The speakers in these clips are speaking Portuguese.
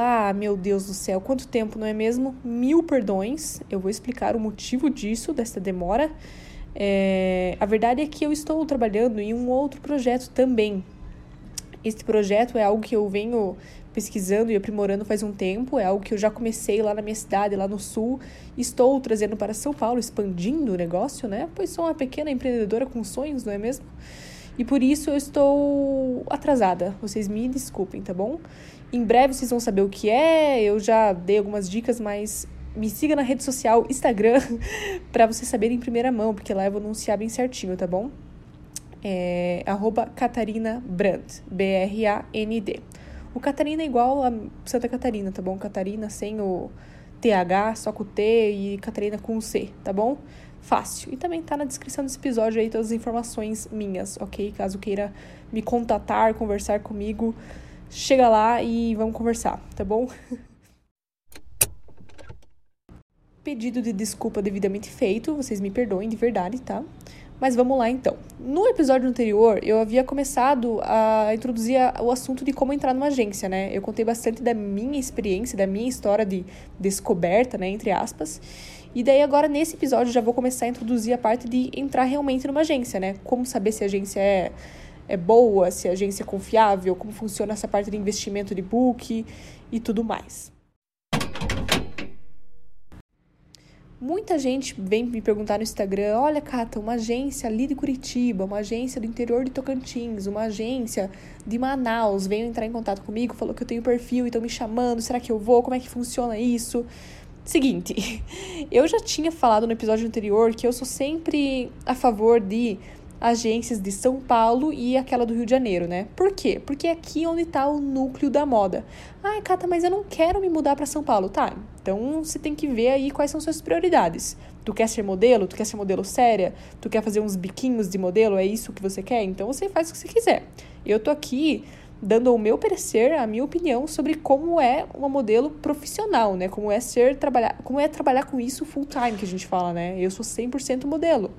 Olá, meu Deus do céu, quanto tempo, não é mesmo? Mil perdões, eu vou explicar o motivo disso, dessa demora. É, a verdade é que eu estou trabalhando em um outro projeto também. Este projeto é algo que eu venho pesquisando e aprimorando faz um tempo, é algo que eu já comecei lá na minha cidade, lá no sul, estou trazendo para São Paulo, expandindo o negócio, né? Pois sou uma pequena empreendedora com sonhos, não é mesmo? E por isso eu estou atrasada. Vocês me desculpem, tá bom? Em breve vocês vão saber o que é. Eu já dei algumas dicas, mas me siga na rede social Instagram para vocês saberem em primeira mão, porque lá eu vou anunciar bem certinho, tá bom? É arroba Catarina Brand, B-R-A-N-D. O Catarina é igual a Santa Catarina, tá bom? Catarina sem o TH, só com o T e Catarina com o C, tá bom? fácil. E também tá na descrição desse episódio aí todas as informações minhas, ok? Caso queira me contatar, conversar comigo, chega lá e vamos conversar, tá bom? Pedido de desculpa devidamente feito, vocês me perdoem de verdade, tá? Mas vamos lá então. No episódio anterior, eu havia começado a introduzir o assunto de como entrar numa agência, né? Eu contei bastante da minha experiência, da minha história de descoberta, né, entre aspas. E daí agora nesse episódio já vou começar a introduzir a parte de entrar realmente numa agência, né? Como saber se a agência é, é boa, se a agência é confiável, como funciona essa parte de investimento de book e tudo mais. Muita gente vem me perguntar no Instagram: olha, Cata, uma agência ali de Curitiba, uma agência do interior de Tocantins, uma agência de Manaus veio entrar em contato comigo, falou que eu tenho perfil e estão me chamando, será que eu vou? Como é que funciona isso? Seguinte, eu já tinha falado no episódio anterior que eu sou sempre a favor de agências de São Paulo e aquela do Rio de Janeiro, né? Por quê? Porque é aqui onde está o núcleo da moda. Ai, Cata, mas eu não quero me mudar para São Paulo. Tá, então você tem que ver aí quais são suas prioridades. Tu quer ser modelo? Tu quer ser modelo séria? Tu quer fazer uns biquinhos de modelo? É isso que você quer? Então você faz o que você quiser. Eu tô aqui dando o meu parecer, a minha opinião sobre como é uma modelo profissional, né? Como é ser trabalhar, como é trabalhar com isso full time que a gente fala, né? Eu sou 100% modelo.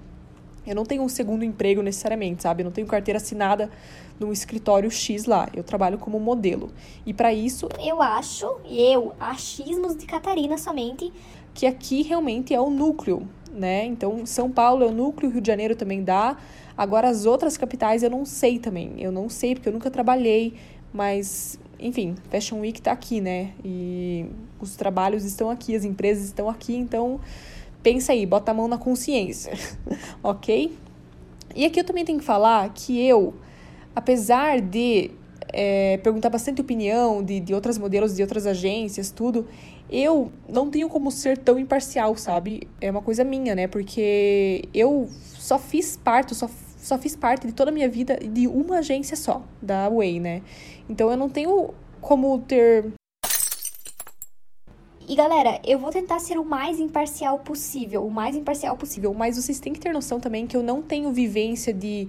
Eu não tenho um segundo emprego necessariamente, sabe? Eu não tenho carteira assinada num escritório X lá. Eu trabalho como modelo. E para isso, eu acho, eu, achismos de Catarina somente, que aqui realmente é o núcleo, né? Então, São Paulo é o núcleo, Rio de Janeiro também dá. Agora, as outras capitais eu não sei também. Eu não sei, porque eu nunca trabalhei, mas, enfim, Fashion Week tá aqui, né? E os trabalhos estão aqui, as empresas estão aqui, então pensa aí, bota a mão na consciência, ok? E aqui eu também tenho que falar que eu, apesar de é, perguntar bastante opinião de, de outras modelos, de outras agências, tudo, eu não tenho como ser tão imparcial, sabe? É uma coisa minha, né? Porque eu só fiz parte, só só fiz parte de toda a minha vida de uma agência só, da Way, né? Então eu não tenho como ter. E galera, eu vou tentar ser o mais imparcial possível, o mais imparcial possível, mas vocês têm que ter noção também que eu não tenho vivência de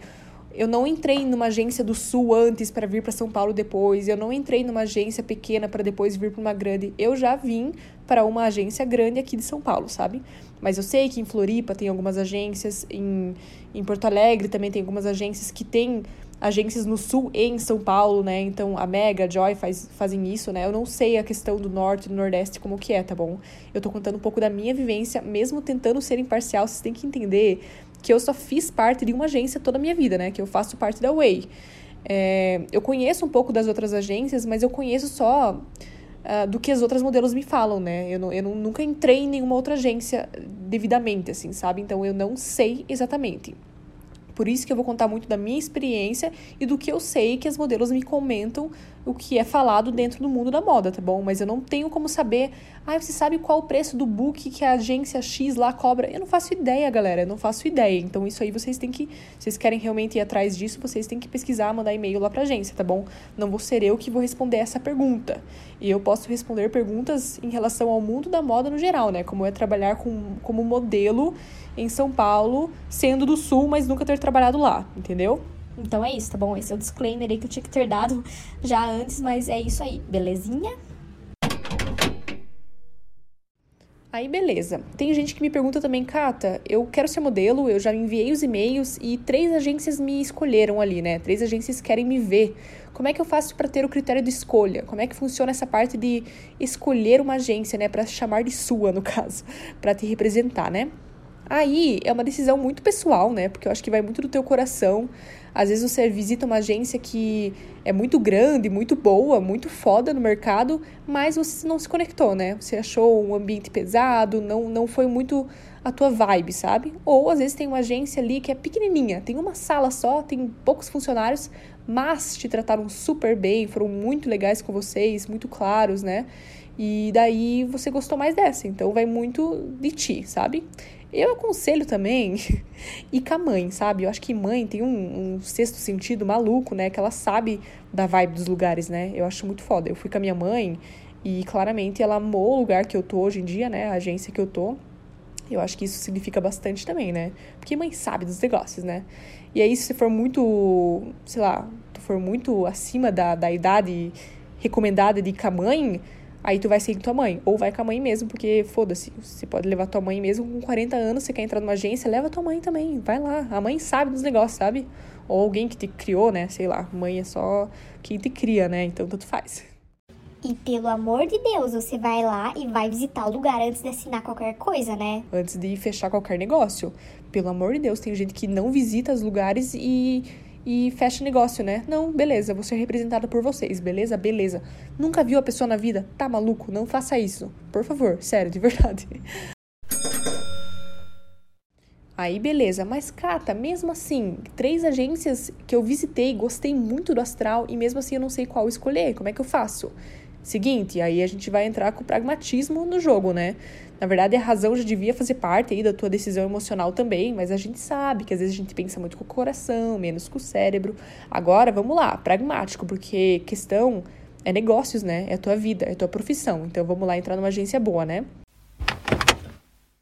eu não entrei numa agência do Sul antes para vir para São Paulo depois. Eu não entrei numa agência pequena para depois vir para uma grande. Eu já vim para uma agência grande aqui de São Paulo, sabe? Mas eu sei que em Floripa tem algumas agências, em, em Porto Alegre também tem algumas agências que têm agências no Sul e em São Paulo, né? Então a Mega, a Joy faz, fazem isso, né? Eu não sei a questão do Norte e do Nordeste como que é, tá bom? Eu tô contando um pouco da minha vivência, mesmo tentando ser imparcial, vocês têm que entender que eu só fiz parte de uma agência toda a minha vida, né? Que eu faço parte da Way. É, eu conheço um pouco das outras agências, mas eu conheço só uh, do que as outras modelos me falam, né? Eu, não, eu não, nunca entrei em nenhuma outra agência devidamente, assim, sabe? Então eu não sei exatamente. Por isso que eu vou contar muito da minha experiência e do que eu sei que as modelos me comentam o que é falado dentro do mundo da moda, tá bom? Mas eu não tenho como saber, ah, você sabe qual o preço do book que a agência X lá cobra? Eu não faço ideia, galera, eu não faço ideia. Então isso aí vocês têm que, se vocês querem realmente ir atrás disso, vocês têm que pesquisar, mandar e-mail lá pra agência, tá bom? Não vou ser eu que vou responder essa pergunta. E eu posso responder perguntas em relação ao mundo da moda no geral, né? Como é trabalhar com, como modelo em São Paulo, sendo do Sul, mas nunca ter trabalhado lá, entendeu? Então é isso, tá bom? Esse é o disclaimer aí que eu tinha que ter dado já antes, mas é isso aí, belezinha? Aí beleza. Tem gente que me pergunta também, Cata, eu quero ser modelo, eu já enviei os e-mails e três agências me escolheram ali, né? Três agências querem me ver. Como é que eu faço para ter o critério de escolha? Como é que funciona essa parte de escolher uma agência, né, para chamar de sua, no caso, para te representar, né? Aí é uma decisão muito pessoal, né? Porque eu acho que vai muito do teu coração. Às vezes você visita uma agência que é muito grande, muito boa, muito foda no mercado, mas você não se conectou, né? Você achou um ambiente pesado, não, não foi muito a tua vibe, sabe? Ou às vezes tem uma agência ali que é pequenininha, tem uma sala só, tem poucos funcionários, mas te trataram super bem, foram muito legais com vocês, muito claros, né? E daí você gostou mais dessa, então vai muito de ti, sabe? Eu aconselho também ir com a mãe, sabe? Eu acho que mãe tem um, um, sexto sentido maluco, né? Que ela sabe da vibe dos lugares, né? Eu acho muito foda. Eu fui com a minha mãe e claramente ela amou o lugar que eu tô hoje em dia, né? A agência que eu tô. Eu acho que isso significa bastante também, né? Porque mãe sabe dos negócios, né? E aí, se você for muito, sei lá, tu for muito acima da, da idade recomendada de ir com a mãe, Aí tu vai sem tua mãe, ou vai com a mãe mesmo, porque foda-se, você pode levar tua mãe mesmo com 40 anos, você quer entrar numa agência, leva tua mãe também, vai lá. A mãe sabe dos negócios, sabe? Ou alguém que te criou, né? Sei lá, mãe é só quem te cria, né? Então tanto faz. E pelo amor de Deus, você vai lá e vai visitar o lugar antes de assinar qualquer coisa, né? Antes de fechar qualquer negócio. Pelo amor de Deus, tem gente que não visita os lugares e e fecha negócio, né? Não, beleza, vou ser representada por vocês, beleza? Beleza. Nunca viu a pessoa na vida? Tá maluco? Não faça isso. Por favor, sério, de verdade. Aí beleza, mas Cata, mesmo assim, três agências que eu visitei, gostei muito do astral e mesmo assim eu não sei qual escolher, como é que eu faço? Seguinte, aí a gente vai entrar com o pragmatismo no jogo, né? Na verdade, a razão já devia fazer parte aí da tua decisão emocional também, mas a gente sabe que às vezes a gente pensa muito com o coração, menos com o cérebro. Agora, vamos lá, pragmático, porque questão é negócios, né? É a tua vida, é a tua profissão. Então vamos lá entrar numa agência boa, né?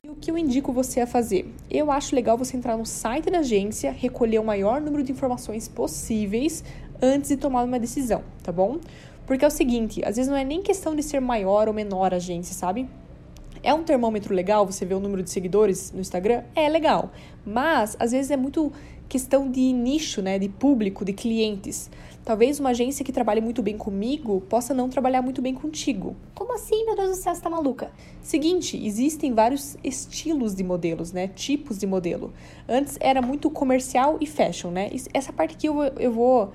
E o que eu indico você a fazer? Eu acho legal você entrar no site da agência, recolher o maior número de informações possíveis antes de tomar uma decisão, tá bom? Porque é o seguinte, às vezes não é nem questão de ser maior ou menor a agência, sabe? É um termômetro legal você ver o número de seguidores no Instagram? É legal. Mas, às vezes, é muito questão de nicho, né? De público, de clientes. Talvez uma agência que trabalhe muito bem comigo possa não trabalhar muito bem contigo. Como assim, meu Deus do céu, você tá maluca? Seguinte, existem vários estilos de modelos, né? Tipos de modelo. Antes era muito comercial e fashion, né? Essa parte aqui eu, eu vou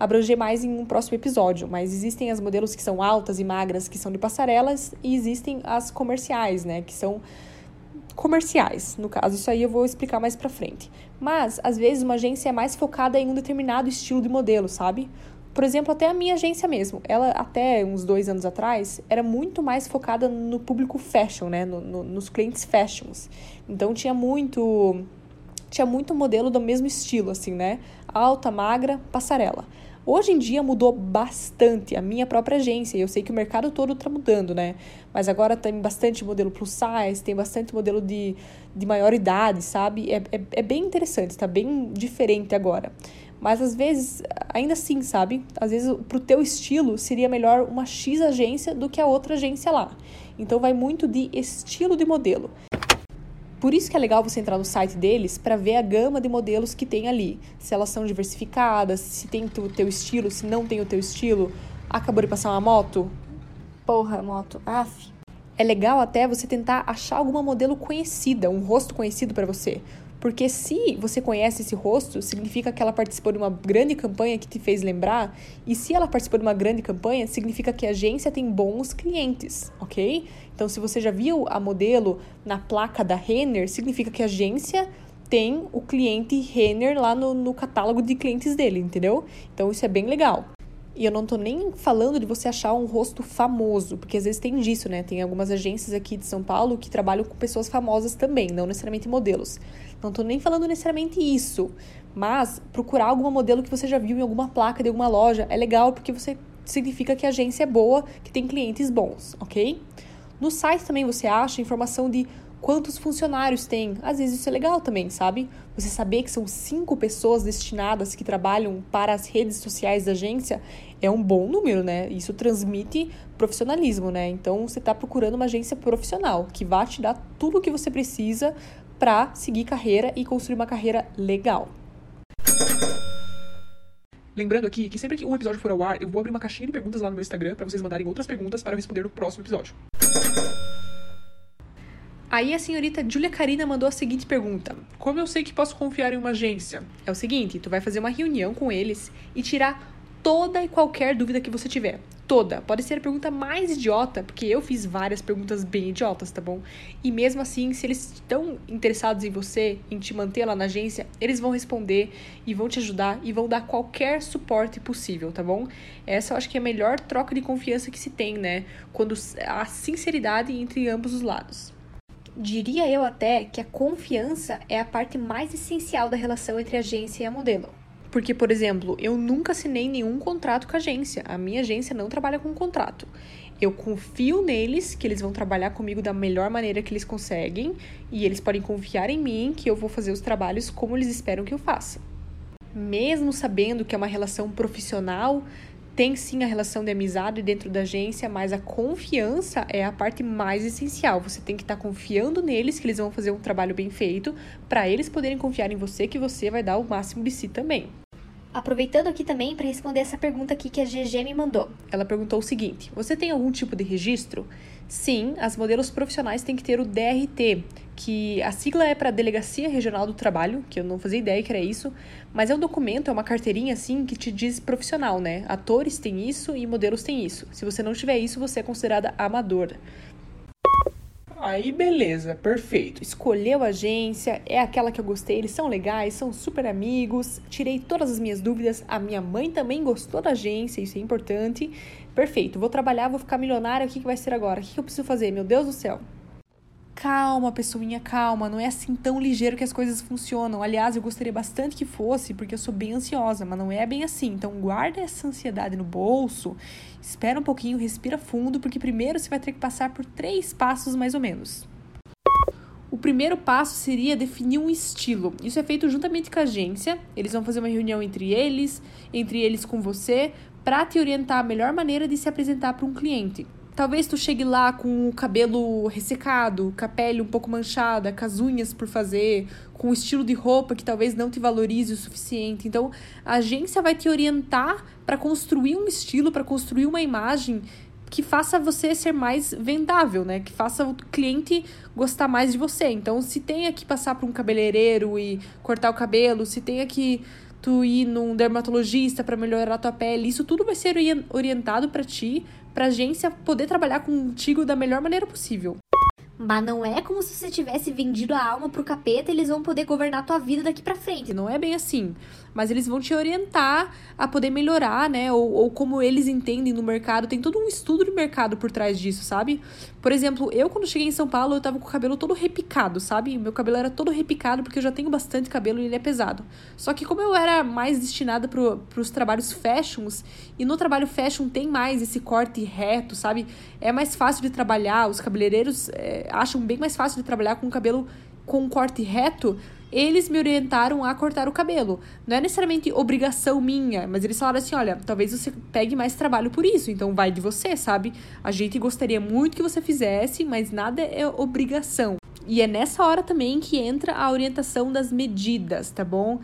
abranger mais em um próximo episódio, mas existem as modelos que são altas e magras, que são de passarelas, e existem as comerciais, né, que são comerciais, no caso, isso aí eu vou explicar mais pra frente. Mas, às vezes, uma agência é mais focada em um determinado estilo de modelo, sabe? Por exemplo, até a minha agência mesmo, ela até uns dois anos atrás era muito mais focada no público fashion, né? No, no, nos clientes fashions. Então tinha muito tinha muito modelo do mesmo estilo, assim, né? Alta, magra, passarela. Hoje em dia mudou bastante a minha própria agência, eu sei que o mercado todo está mudando, né? Mas agora tem bastante modelo plus size, tem bastante modelo de, de maior idade, sabe? É, é, é bem interessante, está bem diferente agora. Mas às vezes, ainda assim, sabe? Às vezes, pro teu estilo, seria melhor uma X agência do que a outra agência lá. Então, vai muito de estilo de modelo. Por isso que é legal você entrar no site deles para ver a gama de modelos que tem ali. Se elas são diversificadas, se tem o teu estilo, se não tem o teu estilo. Acabou de passar uma moto? Porra, moto. Af. É legal até você tentar achar alguma modelo conhecida, um rosto conhecido para você. Porque se você conhece esse rosto, significa que ela participou de uma grande campanha que te fez lembrar. E se ela participou de uma grande campanha, significa que a agência tem bons clientes, ok? Então, se você já viu a modelo na placa da Renner, significa que a agência tem o cliente Renner lá no, no catálogo de clientes dele, entendeu? Então, isso é bem legal. E eu não tô nem falando de você achar um rosto famoso, porque às vezes tem disso, né? Tem algumas agências aqui de São Paulo que trabalham com pessoas famosas também, não necessariamente modelos. Não tô nem falando necessariamente isso, mas procurar alguma modelo que você já viu em alguma placa de alguma loja é legal porque você significa que a agência é boa, que tem clientes bons, ok? No site também você acha informação de quantos funcionários tem. Às vezes isso é legal também, sabe? Você saber que são cinco pessoas destinadas que trabalham para as redes sociais da agência é um bom número, né? Isso transmite profissionalismo, né? Então você está procurando uma agência profissional que vai te dar tudo o que você precisa para seguir carreira e construir uma carreira legal. Lembrando aqui que sempre que um episódio for ao ar, eu vou abrir uma caixinha de perguntas lá no meu Instagram para vocês mandarem outras perguntas para eu responder no próximo episódio. Aí a senhorita Julia Karina mandou a seguinte pergunta: Como eu sei que posso confiar em uma agência? É o seguinte, tu vai fazer uma reunião com eles e tirar toda e qualquer dúvida que você tiver. Toda. Pode ser a pergunta mais idiota, porque eu fiz várias perguntas bem idiotas, tá bom? E mesmo assim, se eles estão interessados em você, em te manter lá na agência, eles vão responder e vão te ajudar e vão dar qualquer suporte possível, tá bom? Essa eu acho que é a melhor troca de confiança que se tem, né? Quando há sinceridade entre ambos os lados. Diria eu até que a confiança é a parte mais essencial da relação entre agência e a modelo. Porque, por exemplo, eu nunca assinei nenhum contrato com a agência. A minha agência não trabalha com contrato. Eu confio neles, que eles vão trabalhar comigo da melhor maneira que eles conseguem, e eles podem confiar em mim que eu vou fazer os trabalhos como eles esperam que eu faça. Mesmo sabendo que é uma relação profissional, tem sim a relação de amizade dentro da agência, mas a confiança é a parte mais essencial. Você tem que estar tá confiando neles que eles vão fazer um trabalho bem feito, para eles poderem confiar em você que você vai dar o máximo de si também. Aproveitando aqui também para responder essa pergunta aqui que a GG me mandou. Ela perguntou o seguinte: Você tem algum tipo de registro? Sim, as modelos profissionais têm que ter o DRT, que a sigla é para Delegacia Regional do Trabalho, que eu não fazia ideia que era isso, mas é um documento, é uma carteirinha assim que te diz profissional, né? Atores têm isso e modelos têm isso. Se você não tiver isso, você é considerada amadora. Aí beleza, perfeito. Escolheu a agência, é aquela que eu gostei, eles são legais, são super amigos, tirei todas as minhas dúvidas, a minha mãe também gostou da agência, isso é importante. Perfeito, vou trabalhar, vou ficar milionária, o que, que vai ser agora? O que, que eu preciso fazer? Meu Deus do céu. Calma, pessoinha, calma. Não é assim tão ligeiro que as coisas funcionam. Aliás, eu gostaria bastante que fosse, porque eu sou bem ansiosa, mas não é bem assim. Então, guarda essa ansiedade no bolso, espera um pouquinho, respira fundo, porque primeiro você vai ter que passar por três passos mais ou menos. O primeiro passo seria definir um estilo. Isso é feito juntamente com a agência. Eles vão fazer uma reunião entre eles, entre eles com você, para te orientar a melhor maneira de se apresentar para um cliente. Talvez tu chegue lá com o cabelo ressecado, com a pele um pouco manchada, com as unhas por fazer, com um estilo de roupa que talvez não te valorize o suficiente. Então, a agência vai te orientar para construir um estilo, para construir uma imagem que faça você ser mais vendável, né? Que faça o cliente gostar mais de você. Então, se tenha que passar por um cabeleireiro e cortar o cabelo, se tenha que tu ir num dermatologista para melhorar a tua pele, isso tudo vai ser orientado para ti para a agência poder trabalhar contigo da melhor maneira possível. Mas não é como se você tivesse vendido a alma pro capeta e eles vão poder governar tua vida daqui para frente. Não é bem assim. Mas eles vão te orientar a poder melhorar, né? Ou, ou como eles entendem no mercado. Tem todo um estudo de mercado por trás disso, sabe? Por exemplo, eu quando cheguei em São Paulo, eu tava com o cabelo todo repicado, sabe? Meu cabelo era todo repicado porque eu já tenho bastante cabelo e ele é pesado. Só que como eu era mais destinada pro, pros trabalhos fashions, e no trabalho fashion tem mais esse corte reto, sabe? É mais fácil de trabalhar, os cabeleireiros é, acham bem mais fácil de trabalhar com o cabelo com um corte reto, eles me orientaram a cortar o cabelo. Não é necessariamente obrigação minha, mas eles falaram assim: olha, talvez você pegue mais trabalho por isso, então vai de você, sabe? A gente gostaria muito que você fizesse, mas nada é obrigação. E é nessa hora também que entra a orientação das medidas, tá bom?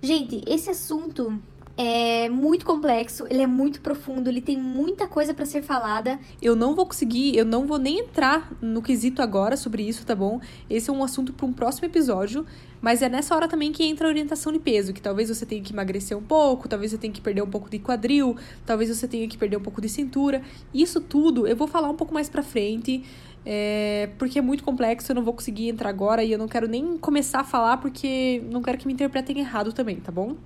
Gente, esse assunto é muito complexo, ele é muito profundo, ele tem muita coisa para ser falada. Eu não vou conseguir, eu não vou nem entrar no quesito agora sobre isso, tá bom? Esse é um assunto para um próximo episódio, mas é nessa hora também que entra a orientação de peso, que talvez você tenha que emagrecer um pouco, talvez você tenha que perder um pouco de quadril, talvez você tenha que perder um pouco de cintura. Isso tudo eu vou falar um pouco mais para frente. É, porque é muito complexo, eu não vou conseguir entrar agora e eu não quero nem começar a falar porque não quero que me interpretem errado também, tá bom?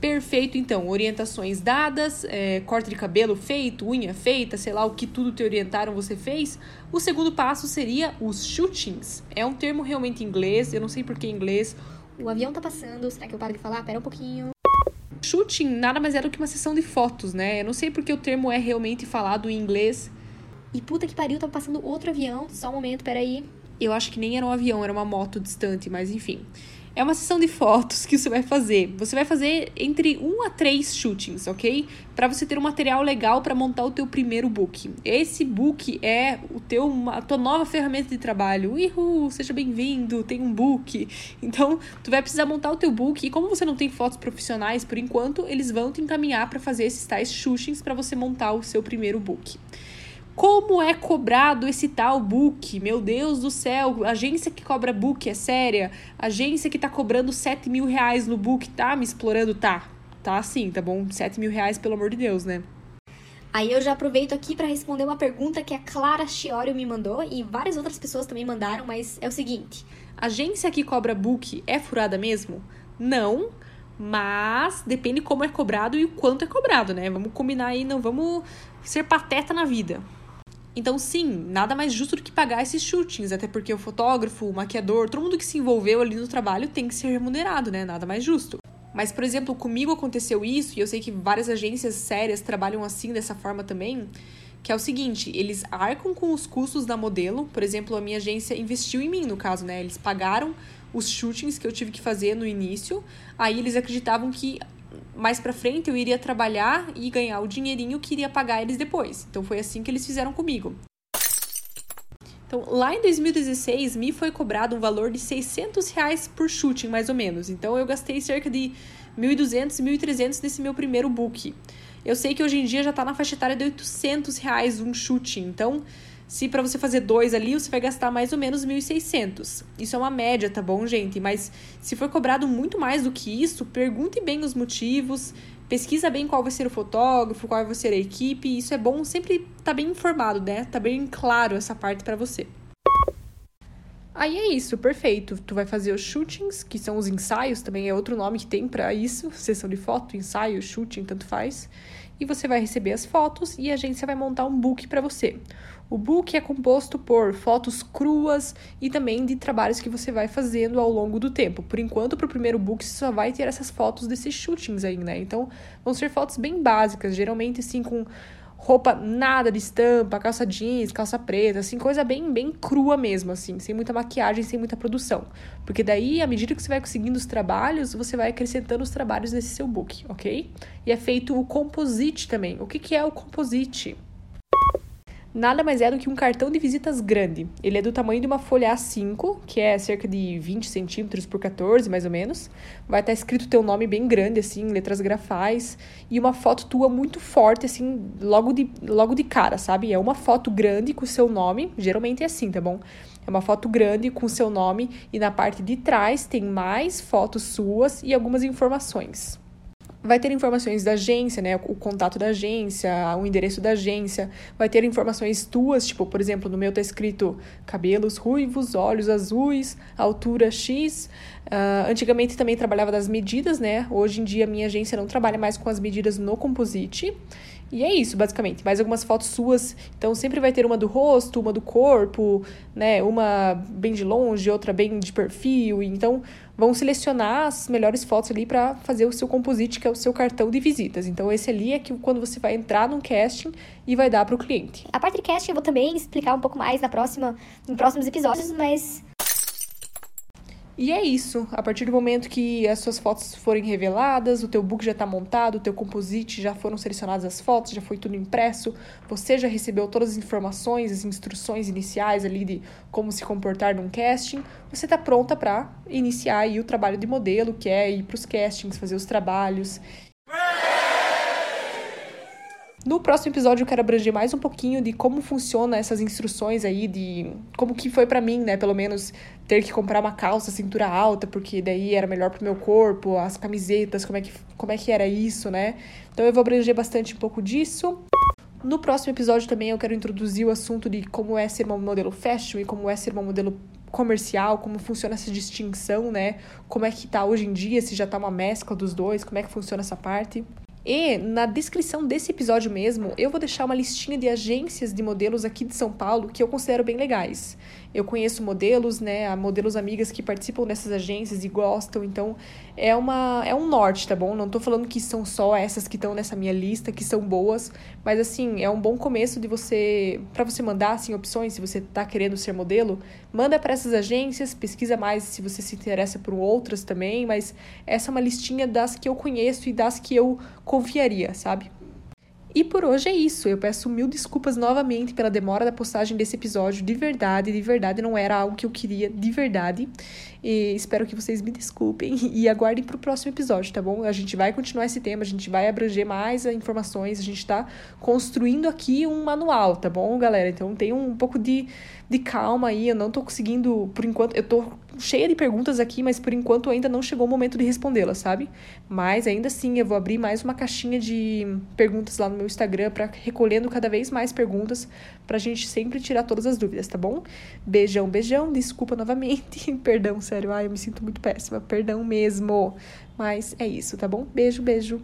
Perfeito, então. Orientações dadas, é, corte de cabelo feito, unha feita, sei lá o que tudo te orientaram, você fez. O segundo passo seria os shootings. É um termo realmente inglês, eu não sei por que inglês. O avião tá passando, será que eu paro de falar? Pera um pouquinho. Shooting nada mais é do que uma sessão de fotos, né? Eu não sei porque o termo é realmente falado em inglês. E puta que pariu, tá passando outro avião. Só um momento, peraí. Eu acho que nem era um avião, era uma moto distante, mas enfim. É uma sessão de fotos que você vai fazer. Você vai fazer entre um a três shootings, ok? Para você ter um material legal para montar o teu primeiro book. Esse book é o teu, a tua nova ferramenta de trabalho. Uhul, seja bem-vindo, tem um book. Então, tu vai precisar montar o teu book e como você não tem fotos profissionais por enquanto, eles vão te encaminhar para fazer esses tais shootings para você montar o seu primeiro book. Como é cobrado esse tal book? Meu Deus do céu, agência que cobra book é séria? Agência que tá cobrando 7 mil reais no book tá me explorando? Tá, tá sim, tá bom? 7 mil reais, pelo amor de Deus, né? Aí eu já aproveito aqui para responder uma pergunta que a Clara Chiório me mandou e várias outras pessoas também mandaram, mas é o seguinte: Agência que cobra book é furada mesmo? Não, mas depende como é cobrado e o quanto é cobrado, né? Vamos combinar aí, não vamos ser pateta na vida. Então, sim, nada mais justo do que pagar esses shootings, até porque o fotógrafo, o maquiador, todo mundo que se envolveu ali no trabalho tem que ser remunerado, né? Nada mais justo. Mas, por exemplo, comigo aconteceu isso, e eu sei que várias agências sérias trabalham assim, dessa forma também, que é o seguinte, eles arcam com os custos da modelo, por exemplo, a minha agência investiu em mim, no caso, né? Eles pagaram os shootings que eu tive que fazer no início, aí eles acreditavam que mais para frente eu iria trabalhar e ganhar o dinheirinho que iria pagar eles depois. Então foi assim que eles fizeram comigo. Então, lá em 2016, me foi cobrado um valor de 600 reais por shooting, mais ou menos. Então, eu gastei cerca de 1.200, 1.300 nesse meu primeiro book. Eu sei que hoje em dia já está na faixa etária de 800 reais um shooting. Então, se para você fazer dois ali, você vai gastar mais ou menos 1.600. Isso é uma média, tá bom, gente? Mas se for cobrado muito mais do que isso, pergunte bem os motivos, pesquisa bem qual vai ser o fotógrafo, qual vai ser a equipe. Isso é bom sempre tá bem informado, né? Tá bem claro essa parte para você. Aí é isso, perfeito. Tu vai fazer os shootings, que são os ensaios, também é outro nome que tem para isso, sessão de foto, ensaio, shooting, tanto faz. E você vai receber as fotos e a agência vai montar um book para você. O book é composto por fotos cruas e também de trabalhos que você vai fazendo ao longo do tempo. Por enquanto, para o primeiro book, você só vai ter essas fotos desses shootings aí, né? Então, vão ser fotos bem básicas, geralmente assim com roupa nada de estampa, calça jeans, calça preta, assim, coisa bem, bem crua mesmo, assim, sem muita maquiagem, sem muita produção. Porque daí, à medida que você vai conseguindo os trabalhos, você vai acrescentando os trabalhos nesse seu book, ok? E é feito o composite também. O que, que é o composite? Nada mais é do que um cartão de visitas grande. Ele é do tamanho de uma folha A5, que é cerca de 20 centímetros por 14, mais ou menos. Vai estar escrito teu nome bem grande, assim, letras grafais, e uma foto tua muito forte, assim, logo de, logo de cara, sabe? É uma foto grande com o seu nome, geralmente é assim, tá bom? É uma foto grande com seu nome, e na parte de trás tem mais fotos suas e algumas informações vai ter informações da agência, né? O contato da agência, o endereço da agência. Vai ter informações tuas, tipo, por exemplo, no meu tá escrito cabelos ruivos, olhos azuis, altura X. Uh, antigamente também trabalhava das medidas, né? Hoje em dia minha agência não trabalha mais com as medidas no composite. E é isso, basicamente. Mais algumas fotos suas. Então, sempre vai ter uma do rosto, uma do corpo, né? Uma bem de longe, outra bem de perfil. Então, vão selecionar as melhores fotos ali para fazer o seu composite, que é o seu cartão de visitas. Então, esse ali é que quando você vai entrar num casting e vai dar para o cliente. A parte de casting eu vou também explicar um pouco mais na próxima, em próximos episódios, mas e é isso. A partir do momento que as suas fotos forem reveladas, o teu book já está montado, o teu composite já foram selecionadas as fotos, já foi tudo impresso, você já recebeu todas as informações, as instruções iniciais ali de como se comportar num casting, você está pronta para iniciar aí o trabalho de modelo, que é ir para os castings, fazer os trabalhos. No próximo episódio eu quero abranger mais um pouquinho de como funciona essas instruções aí, de como que foi para mim, né, pelo menos ter que comprar uma calça cintura alta, porque daí era melhor pro meu corpo, as camisetas, como é que, como é que era isso, né? Então eu vou abranger bastante um pouco disso. No próximo episódio também eu quero introduzir o assunto de como é ser uma modelo fashion e como é ser uma modelo comercial, como funciona essa distinção, né? Como é que tá hoje em dia, se já tá uma mescla dos dois, como é que funciona essa parte. E na descrição desse episódio mesmo, eu vou deixar uma listinha de agências de modelos aqui de São Paulo que eu considero bem legais. Eu conheço modelos, né, modelos amigas que participam dessas agências e gostam, então é uma é um norte, tá bom? Não tô falando que são só essas que estão nessa minha lista que são boas, mas assim, é um bom começo de você para você mandar assim opções, se você tá querendo ser modelo, manda para essas agências, pesquisa mais se você se interessa por outras também, mas essa é uma listinha das que eu conheço e das que eu confiaria, sabe? E por hoje é isso. Eu peço mil desculpas novamente pela demora da postagem desse episódio. De verdade, de verdade, não era algo que eu queria, de verdade. E espero que vocês me desculpem e aguardem para o próximo episódio, tá bom? A gente vai continuar esse tema, a gente vai abranger mais informações, a gente está construindo aqui um manual, tá bom, galera? Então tem um pouco de, de calma aí. Eu não tô conseguindo, por enquanto, eu tô cheia de perguntas aqui, mas por enquanto ainda não chegou o momento de respondê-las, sabe? Mas ainda assim, eu vou abrir mais uma caixinha de perguntas lá no meu Instagram para recolhendo cada vez mais perguntas pra gente sempre tirar todas as dúvidas, tá bom? Beijão, beijão, desculpa novamente, perdão, sério, ai, eu me sinto muito péssima, perdão mesmo. Mas é isso, tá bom? Beijo, beijo.